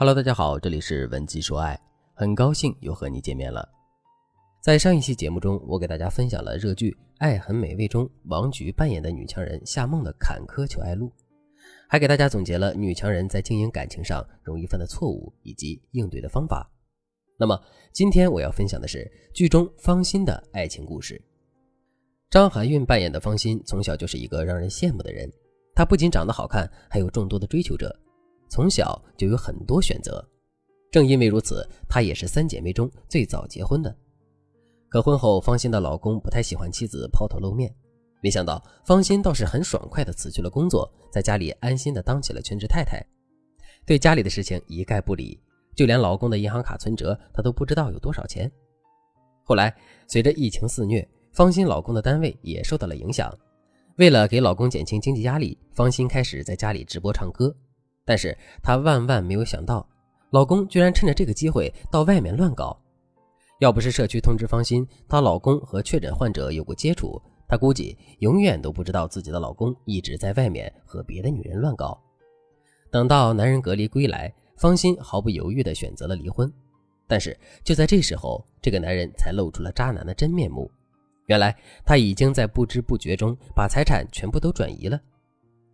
Hello，大家好，这里是文姬说爱，很高兴又和你见面了。在上一期节目中，我给大家分享了热剧《爱很美味》中王菊扮演的女强人夏梦的坎坷求爱路，还给大家总结了女强人在经营感情上容易犯的错误以及应对的方法。那么，今天我要分享的是剧中方心的爱情故事。张含韵扮演的方心从小就是一个让人羡慕的人，她不仅长得好看，还有众多的追求者。从小就有很多选择，正因为如此，她也是三姐妹中最早结婚的。可婚后，方心的老公不太喜欢妻子抛头露面，没想到方心倒是很爽快地辞去了工作，在家里安心地当起了全职太太，对家里的事情一概不理，就连老公的银行卡存折，她都不知道有多少钱。后来，随着疫情肆虐，方心老公的单位也受到了影响，为了给老公减轻经济压力，方心开始在家里直播唱歌。但是她万万没有想到，老公居然趁着这个机会到外面乱搞。要不是社区通知方心，她老公和确诊患者有过接触，她估计永远都不知道自己的老公一直在外面和别的女人乱搞。等到男人隔离归来，方心毫不犹豫地选择了离婚。但是就在这时候，这个男人才露出了渣男的真面目。原来他已经在不知不觉中把财产全部都转移了。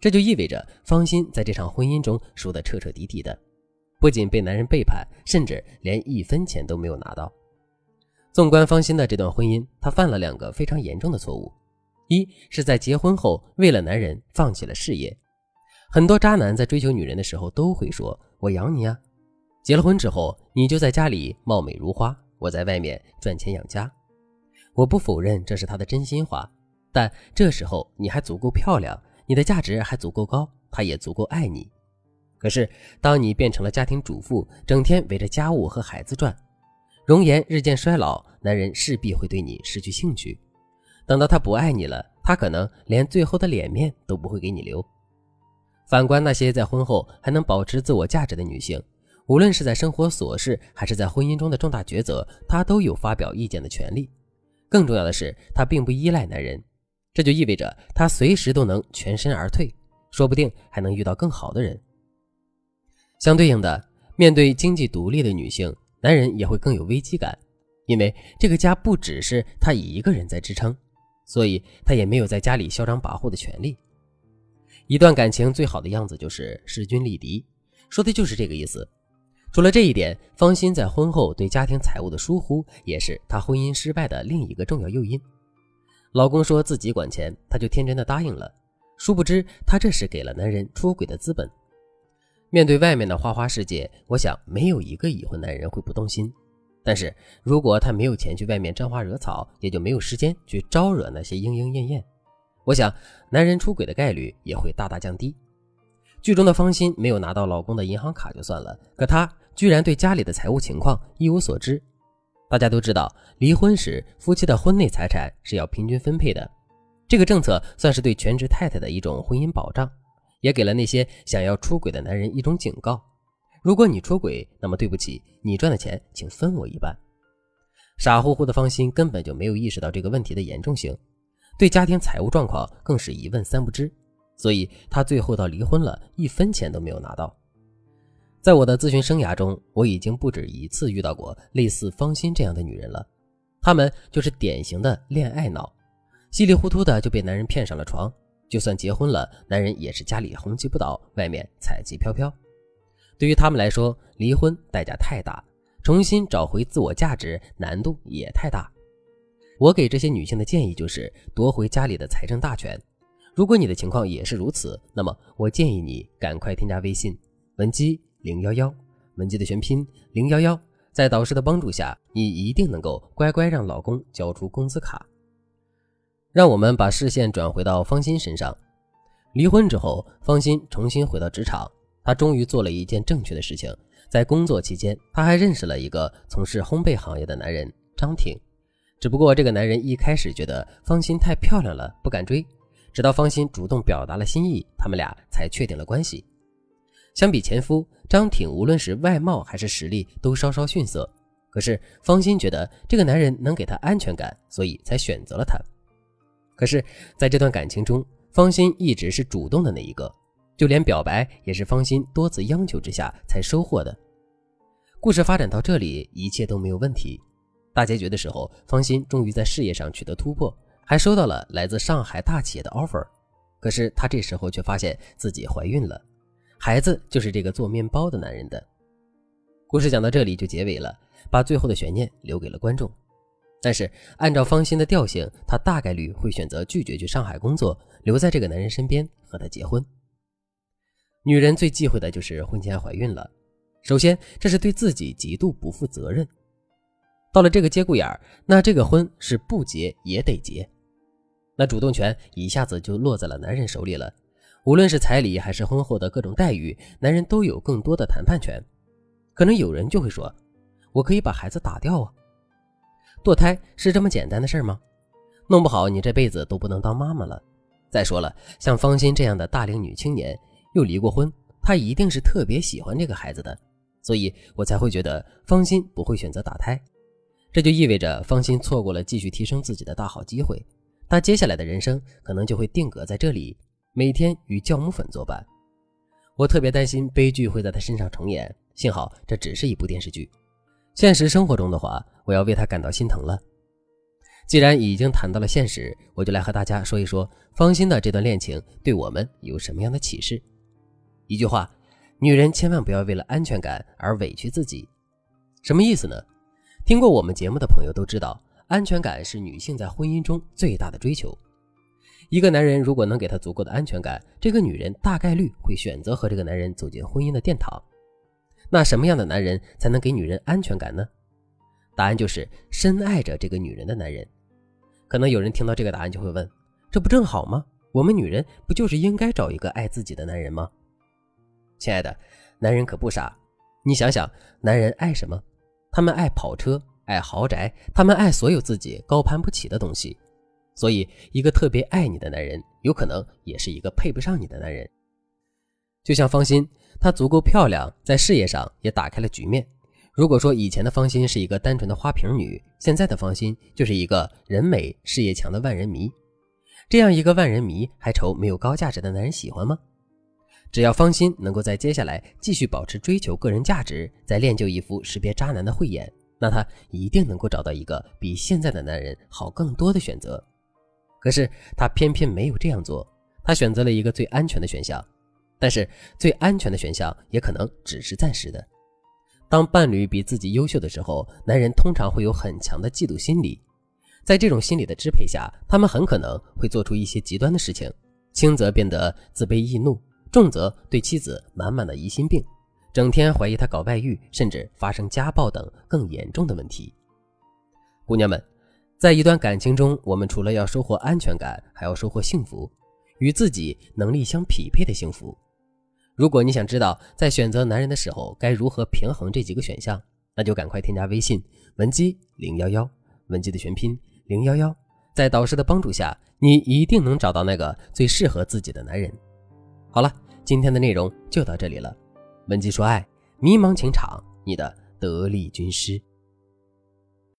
这就意味着方心在这场婚姻中输得彻彻底底的，不仅被男人背叛，甚至连一分钱都没有拿到。纵观方心的这段婚姻，她犯了两个非常严重的错误：一是在结婚后为了男人放弃了事业。很多渣男在追求女人的时候都会说：“我养你啊。”结了婚之后，你就在家里貌美如花，我在外面赚钱养家。我不否认这是他的真心话，但这时候你还足够漂亮。你的价值还足够高，他也足够爱你。可是，当你变成了家庭主妇，整天围着家务和孩子转，容颜日渐衰老，男人势必会对你失去兴趣。等到他不爱你了，他可能连最后的脸面都不会给你留。反观那些在婚后还能保持自我价值的女性，无论是在生活琐事，还是在婚姻中的重大抉择，她都有发表意见的权利。更重要的是，她并不依赖男人。这就意味着他随时都能全身而退，说不定还能遇到更好的人。相对应的，面对经济独立的女性，男人也会更有危机感，因为这个家不只是他一个人在支撑，所以他也没有在家里嚣张跋扈的权利。一段感情最好的样子就是势均力敌，说的就是这个意思。除了这一点，方心在婚后对家庭财务的疏忽，也是她婚姻失败的另一个重要诱因。老公说自己管钱，她就天真的答应了。殊不知，她这是给了男人出轨的资本。面对外面的花花世界，我想没有一个已婚男人会不动心。但是如果他没有钱去外面沾花惹草，也就没有时间去招惹那些莺莺燕燕。我想，男人出轨的概率也会大大降低。剧中的方心没有拿到老公的银行卡就算了，可她居然对家里的财务情况一无所知。大家都知道，离婚时夫妻的婚内财产是要平均分配的。这个政策算是对全职太太的一种婚姻保障，也给了那些想要出轨的男人一种警告：如果你出轨，那么对不起，你赚的钱请分我一半。傻乎乎的方心根本就没有意识到这个问题的严重性，对家庭财务状况更是一问三不知，所以她最后到离婚了，一分钱都没有拿到。在我的咨询生涯中，我已经不止一次遇到过类似方心这样的女人了。她们就是典型的恋爱脑，稀里糊涂的就被男人骗上了床。就算结婚了，男人也是家里红旗不倒，外面彩旗飘飘。对于他们来说，离婚代价太大，重新找回自我价值难度也太大。我给这些女性的建议就是夺回家里的财政大权。如果你的情况也是如此，那么我建议你赶快添加微信文姬。零幺幺，文姬的全拼零幺幺，在导师的帮助下，你一定能够乖乖让老公交出工资卡。让我们把视线转回到方心身上。离婚之后，方心重新回到职场，她终于做了一件正确的事情。在工作期间，她还认识了一个从事烘焙行业的男人张挺。只不过这个男人一开始觉得方心太漂亮了，不敢追，直到方心主动表达了心意，他们俩才确定了关系。相比前夫张挺，无论是外貌还是实力都稍稍逊色。可是方心觉得这个男人能给她安全感，所以才选择了他。可是，在这段感情中，方心一直是主动的那一个，就连表白也是方心多次央求之下才收获的。故事发展到这里，一切都没有问题。大结局的时候，方心终于在事业上取得突破，还收到了来自上海大企业的 offer。可是她这时候却发现自己怀孕了，孩子就是这个做面包的男人的。故事讲到这里就结尾了，把最后的悬念留给了观众。但是按照方心的调性，她大概率会选择拒绝去上海工作，留在这个男人身边和他结婚。女人最忌讳的就是婚前怀孕了。首先，这是对自己极度不负责任。到了这个节骨眼儿，那这个婚是不结也得结。那主动权一下子就落在了男人手里了。无论是彩礼还是婚后的各种待遇，男人都有更多的谈判权。可能有人就会说：“我可以把孩子打掉啊！堕胎是这么简单的事吗？弄不好你这辈子都不能当妈妈了。再说了，像方心这样的大龄女青年，又离过婚，她一定是特别喜欢这个孩子的。”所以我才会觉得方心不会选择打胎，这就意味着方心错过了继续提升自己的大好机会。她接下来的人生可能就会定格在这里，每天与酵母粉作伴。我特别担心悲剧会在他身上重演。幸好这只是一部电视剧，现实生活中的话，我要为他感到心疼了。既然已经谈到了现实，我就来和大家说一说方心的这段恋情对我们有什么样的启示。一句话。女人千万不要为了安全感而委屈自己，什么意思呢？听过我们节目的朋友都知道，安全感是女性在婚姻中最大的追求。一个男人如果能给她足够的安全感，这个女人大概率会选择和这个男人走进婚姻的殿堂。那什么样的男人才能给女人安全感呢？答案就是深爱着这个女人的男人。可能有人听到这个答案就会问：这不正好吗？我们女人不就是应该找一个爱自己的男人吗？亲爱的，男人可不傻。你想想，男人爱什么？他们爱跑车，爱豪宅，他们爱所有自己高攀不起的东西。所以，一个特别爱你的男人，有可能也是一个配不上你的男人。就像方心，她足够漂亮，在事业上也打开了局面。如果说以前的方心是一个单纯的花瓶女，现在的方心就是一个人美事业强的万人迷。这样一个万人迷，还愁没有高价值的男人喜欢吗？只要方心能够在接下来继续保持追求个人价值，再练就一副识别渣男的慧眼，那她一定能够找到一个比现在的男人好更多的选择。可是他偏偏没有这样做，他选择了一个最安全的选项。但是最安全的选项也可能只是暂时的。当伴侣比自己优秀的时候，男人通常会有很强的嫉妒心理，在这种心理的支配下，他们很可能会做出一些极端的事情，轻则变得自卑易怒。重则对妻子满满的疑心病，整天怀疑他搞外遇，甚至发生家暴等更严重的问题。姑娘们，在一段感情中，我们除了要收获安全感，还要收获幸福，与自己能力相匹配的幸福。如果你想知道在选择男人的时候该如何平衡这几个选项，那就赶快添加微信文姬零幺幺，文姬的全拼零幺幺，在导师的帮助下，你一定能找到那个最适合自己的男人。好了。今天的内容就到这里了，文姬说爱，迷茫情场，你的得力军师。